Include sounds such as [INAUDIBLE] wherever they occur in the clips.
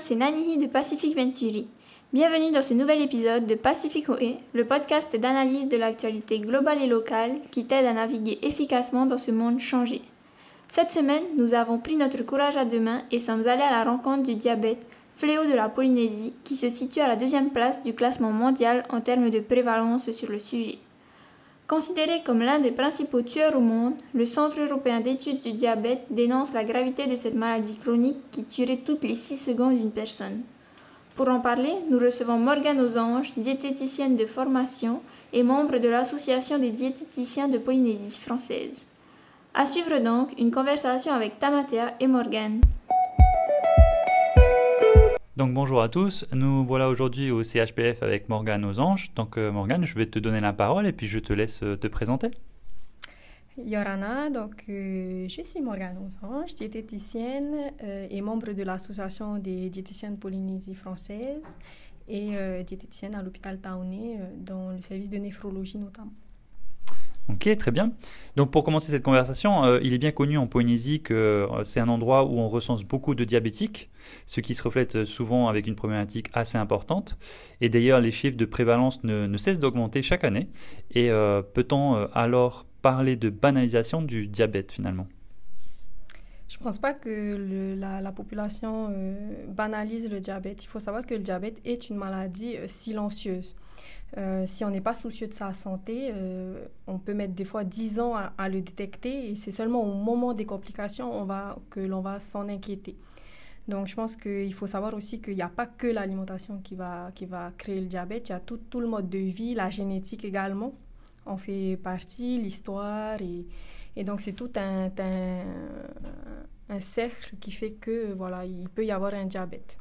C'est Nanihi de Pacific Venturi. Bienvenue dans ce nouvel épisode de Pacific OE, le podcast d'analyse de l'actualité globale et locale qui t'aide à naviguer efficacement dans ce monde changé. Cette semaine, nous avons pris notre courage à deux mains et sommes allés à la rencontre du diabète, fléau de la Polynésie, qui se situe à la deuxième place du classement mondial en termes de prévalence sur le sujet. Considéré comme l'un des principaux tueurs au monde, le Centre européen d'études du diabète dénonce la gravité de cette maladie chronique qui tuerait toutes les 6 secondes une personne. Pour en parler, nous recevons Morgane Osange, diététicienne de formation et membre de l'Association des diététiciens de Polynésie française. À suivre donc une conversation avec Tamatea et Morgane. Donc bonjour à tous, nous voilà aujourd'hui au CHPF avec Morgane aux. Donc euh, Morgane, je vais te donner la parole et puis je te laisse euh, te présenter. Yorana, donc euh, je suis Morgane Anges, diététicienne et membre de l'association des diététiciennes Polynésie française et diététicienne à l'hôpital Taoné dans le service de néphrologie notamment. Ok, très bien. Donc pour commencer cette conversation, euh, il est bien connu en Polynésie que euh, c'est un endroit où on recense beaucoup de diabétiques, ce qui se reflète souvent avec une problématique assez importante. Et d'ailleurs, les chiffres de prévalence ne, cessent d'augmenter chaque année. Et euh, peut-on alors parler de banalisation du diabète finalement? Je ne pense pas que la, population banalise le diabète. Il faut savoir que le diabète est une maladie silencieuse. Euh, si on n'est pas soucieux de sa santé, euh, on peut mettre des fois 10 ans à, le détecter et c'est seulement au moment des complications on que l'on va s'en inquiéter. Donc je pense qu'il faut savoir aussi qu'il n'y a pas que l'alimentation qui va, créer le diabète, il y a tout, tout, le mode de vie, la génétique également en fait partie, l'histoire et, et, donc c'est tout un, un, cercle qui fait que voilà, il peut y avoir un diabète.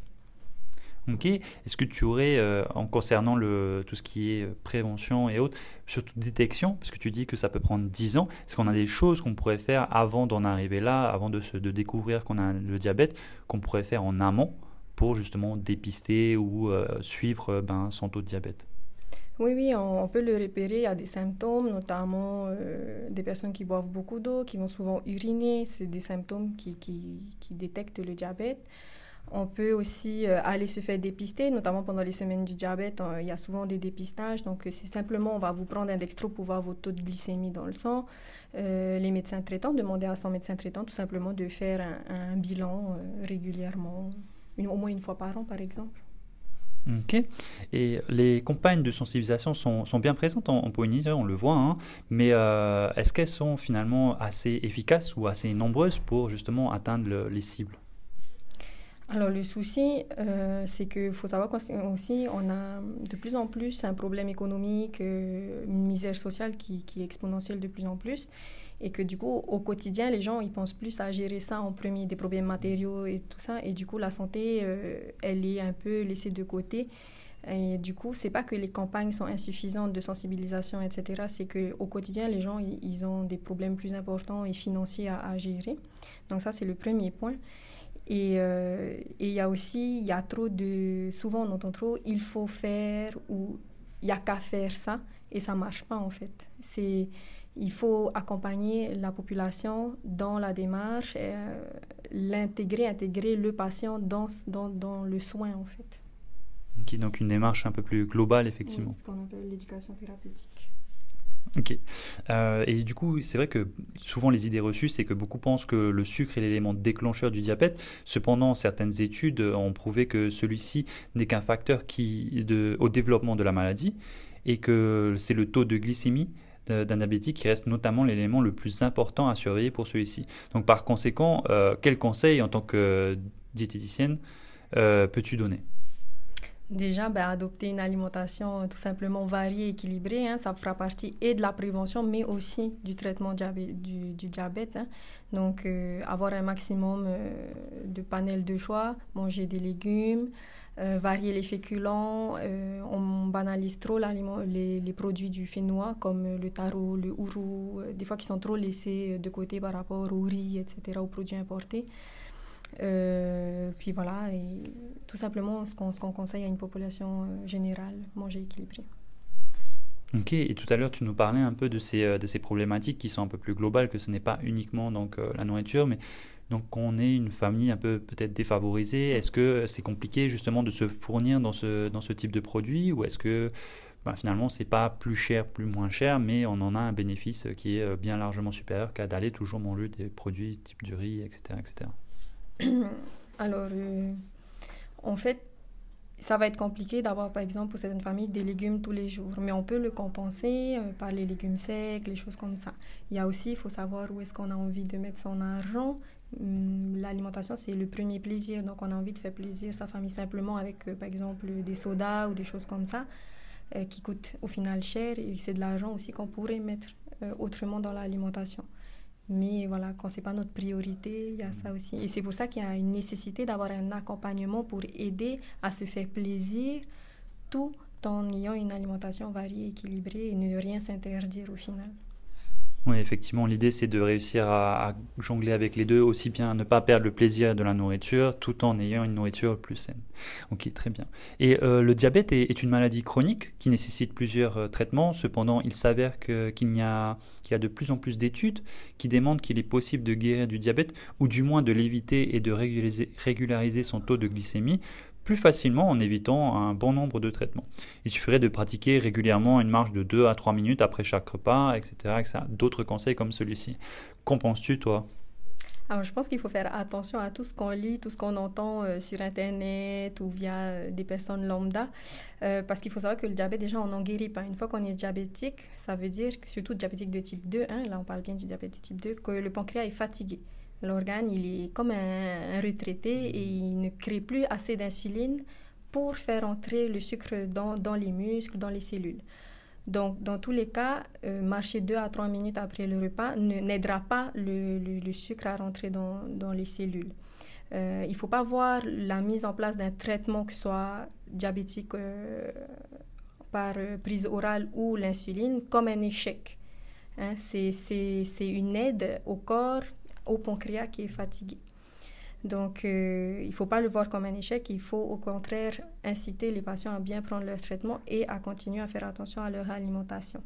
Ok. Est-ce que tu aurais, euh, en concernant le, tout ce qui est euh, prévention et autres, surtout détection, parce que tu dis que ça peut prendre 10 ans, est-ce qu'on a des choses qu'on pourrait faire avant d'en arriver là, avant de, se, de découvrir qu'on a le diabète, qu'on pourrait faire en amont pour justement dépister ou euh, suivre ben, son taux de diabète? Oui, oui, on, peut le repérer. Il y a des symptômes, notamment des personnes qui boivent beaucoup d'eau, qui vont souvent uriner. C'est des symptômes qui, détectent le diabète. On peut aussi euh, aller se faire dépister, notamment pendant les semaines du diabète. il y a souvent des dépistages. Donc, euh, c'est simplement, on va vous prendre un dextro pour voir votre taux de glycémie dans le sang. Euh, les médecins traitants, demander à son médecin traitant tout simplement de faire un, bilan régulièrement, au moins une fois par an, par exemple. Ok. Et les campagnes de sensibilisation sont, bien présentes en, Polynésie, on le voit, hein. mais est-ce qu'elles sont finalement assez efficaces ou assez nombreuses pour justement atteindre les cibles? Alors le souci, euh, c'est qu'il faut savoir aussi on a de plus en plus un problème économique, euh, une misère sociale qui, qui, est exponentielle de plus en plus, et que du coup au quotidien les gens ils pensent plus à gérer ça en premier, des problèmes matériaux et tout ça, et du coup la santé euh, elle est un peu laissée de côté. Et du coup, c'est pas que les campagnes sont insuffisantes de sensibilisation, etc. C'est que au quotidien, les gens, ils ont des problèmes plus importants et financiers à, gérer. Donc ça, c'est le premier point. Euh, et il y a aussi, il y a trop de, souvent on entend trop, il faut faire ou il n'y a qu'à faire ça et ça marche pas en fait. C'est, il faut accompagner la population dans la démarche, euh, l'intégrer, intégrer le patient dans, dans, dans, le soin en fait. Qui donc une démarche un peu plus globale effectivement. ce qu'on appelle l'éducation thérapeutique. Ok. Euh, et du coup, c'est vrai que souvent les idées reçues, c'est que beaucoup pensent que le sucre est l'élément déclencheur du diabète. Cependant, certaines études ont prouvé que celui-ci n'est qu'un facteur qui, de, au développement de la maladie et que c'est le taux de glycémie d'un diabétique qui reste notamment l'élément le plus important à surveiller pour celui-ci. Donc par conséquent, euh, quels conseils en tant que diététicienne euh, peux-tu donner? Déjà, ben, adopter une alimentation euh, tout simplement variée, équilibrée, hein, ça fera partie et de la prévention, mais aussi du traitement du, diabète. Hein. Donc, euh, avoir un maximum euh, de panels de choix, manger des légumes, varier les féculents. on banalise trop les, les, produits du fénois, comme le taro, le ourou, des fois qui sont trop laissés de côté par rapport au riz, etc., aux produits importés. Euh, puis voilà, tout simplement ce qu'on conseille à une population euh, générale, manger équilibré. Ok, et tout à l'heure tu nous parlais un peu de ces, euh, de ces problématiques qui sont un peu plus globales, que ce n'est pas uniquement donc, la nourriture, mais donc on est une famille un peu peut-être défavorisée, est-ce que c'est compliqué justement de se fournir dans ce, dans ce type de produit ou est-ce que ben, finalement c'est pas plus cher, plus moins cher, mais on en a un bénéfice qui est euh, bien largement supérieur qu'à d'aller toujours manger des produits type du riz, etc. etc. [COUGHS] Alors, euh, en fait, ça va être compliqué d'avoir, par exemple, pour certaines familles, des légumes tous les jours. Mais on peut le compenser euh, par les légumes secs, les choses comme ça. Il y a aussi, il faut savoir où est-ce qu'on a envie de mettre son argent. Hum, l'alimentation, c'est le premier plaisir. Donc, on a envie de faire plaisir sa famille simplement avec, euh, par exemple, des sodas ou des choses comme ça, euh, qui coûtent au final cher. Et c'est de l'argent aussi qu'on pourrait mettre autrement dans l'alimentation. Mais voilà, quand ce n'est pas notre priorité, il y a ça aussi. Et c'est pour ça qu'il y a une nécessité d'avoir un accompagnement pour aider à se faire plaisir tout en ayant une alimentation variée, équilibrée et ne rien s'interdire au final. Oui, effectivement, l'idée c'est de réussir à, jongler avec les deux, aussi bien ne pas perdre le plaisir de la nourriture tout en ayant une nourriture plus saine. Ok, très bien. Et euh, le diabète est, une maladie chronique qui nécessite plusieurs euh, traitements. Cependant, il s'avère qu'il y, a, y a de plus en plus d'études qui démontrent qu'il est possible de guérir du diabète ou du moins de l'éviter et de régulariser son taux de glycémie plus facilement en évitant un bon nombre de traitements. Il suffirait de pratiquer régulièrement une marche de 2 à 3 minutes après chaque repas, etc. D'autres conseils comme celui-ci. Qu'en penses-tu, toi? Je pense qu'il faut faire attention à tout ce qu'on lit, tout ce qu'on entend euh, sur Internet ou via euh, des personnes lambda, euh, parce qu'il faut savoir que le diabète, déjà, on n'en guérit pas. Une fois qu'on est diabétique, ça veut dire, que, surtout diabétique de type 2, hein, là on parle bien du diabète de type 2, que le pancréas est fatigué. L'organe, il est comme un, retraité et il ne crée plus assez d'insuline pour faire entrer le sucre dans, dans, les muscles, dans les cellules. Donc, dans tous les cas, euh, marcher 2 à 3 minutes après le repas n'aidera pas le, le, sucre à rentrer dans, dans les cellules. Euh, il ne faut pas voir la mise en place d'un traitement, que ce soit diabétique euh, par prise orale ou l'insuline, comme un échec. Hein, C'est une aide au corps au pancréas qui est fatigué. Donc, euh, il ne faut pas le voir comme un échec, il faut au contraire inciter les patients à bien prendre leur traitement et à continuer à faire attention à leur alimentation.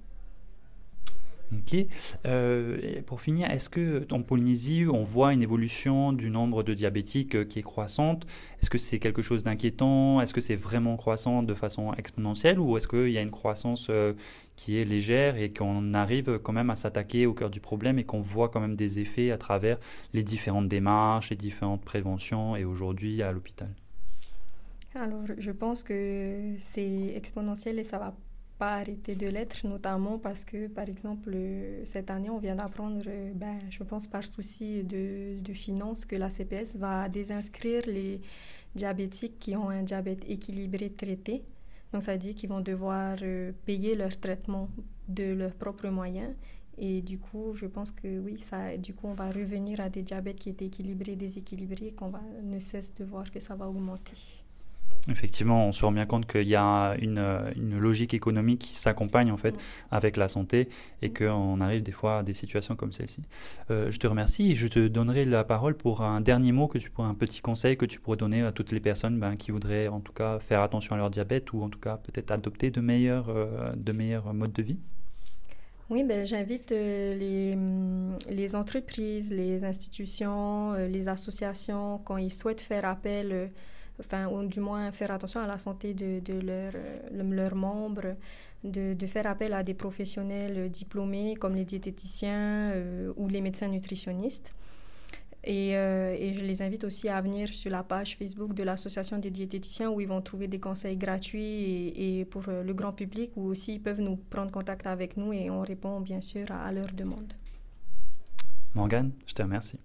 Ok. Euh, pour finir, est-ce que en Polynésie, on voit une évolution du nombre de diabétiques euh, qui est croissante? Est-ce que c'est quelque chose d'inquiétant? Est-ce que c'est vraiment croissant de façon exponentielle? Ou est-ce qu'il y a une croissance euh, qui est légère et qu'on arrive quand même à s'attaquer au cœur du problème et qu'on voit quand même des effets à travers les différentes démarches, les différentes préventions et aujourd'hui à l'hôpital? Alors, je pense que c'est exponentiel et ça va pas arrêter de l'être, notamment parce que, par exemple, cette année, on vient d'apprendre, ben, je pense par souci de, de finances, que la CPS va désinscrire les diabétiques qui ont un diabète équilibré traité. Donc, ça dit qu'ils vont devoir euh, payer leur traitement de leurs propres moyens. Et du coup, je pense que oui, ça, du coup, on va revenir à des diabètes qui étaient équilibrés, déséquilibrés, qu'on va ne cesse de voir que ça va augmenter. Effectivement, on se rend bien compte qu'il y a une, une, logique économique qui s'accompagne en fait mm. avec la santé et qu'on arrive des fois à des situations comme celle-ci. Euh, je te remercie et je te donnerai la parole pour un dernier mot que tu pourrais, un petit conseil que tu pourrais donner à toutes les personnes ben, qui voudraient en tout cas faire attention à leur diabète ou en tout cas peut-être adopter de meilleurs, euh, de meilleurs modes de vie. Oui, ben, j'invite euh, les, mm, les, entreprises, les institutions, les associations, quand ils souhaitent faire appel enfin, ou du moins faire attention à la santé de, de leurs leur membres, de, de, faire appel à des professionnels diplômés comme les diététiciens euh, ou les médecins nutritionnistes. Et, euh, et, je les invite aussi à venir sur la page Facebook de l'Association des diététiciens où ils vont trouver des conseils gratuits et, pour euh, le grand public ou aussi ils peuvent nous prendre contact avec nous et on répond bien sûr à, à leurs demandes. Morgane, je te remercie.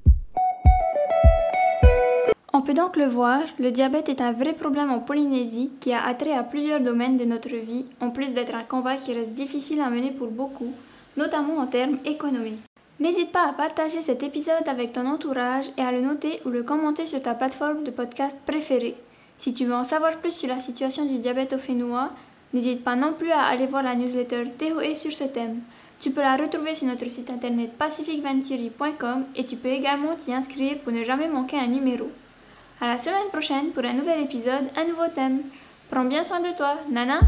On peut donc le voir, le diabète est un vrai problème en Polynésie qui a attrait à plusieurs domaines de notre vie, en plus d'être un combat qui reste difficile à mener pour beaucoup, notamment en termes économiques. N'hésite pas à partager cet épisode avec ton entourage et à le noter ou le commenter sur ta plateforme de podcast préférée. Si tu veux en savoir plus sur la situation du diabète au Fénois, n'hésite pas non plus à aller voir la newsletter TOE sur ce thème. Tu peux la retrouver sur notre site internet pacificventuri.com et tu peux également t'y inscrire pour ne jamais manquer un numéro. À la semaine prochaine pour un nouvel épisode, un nouveau thème. Prends bien soin de toi, Nana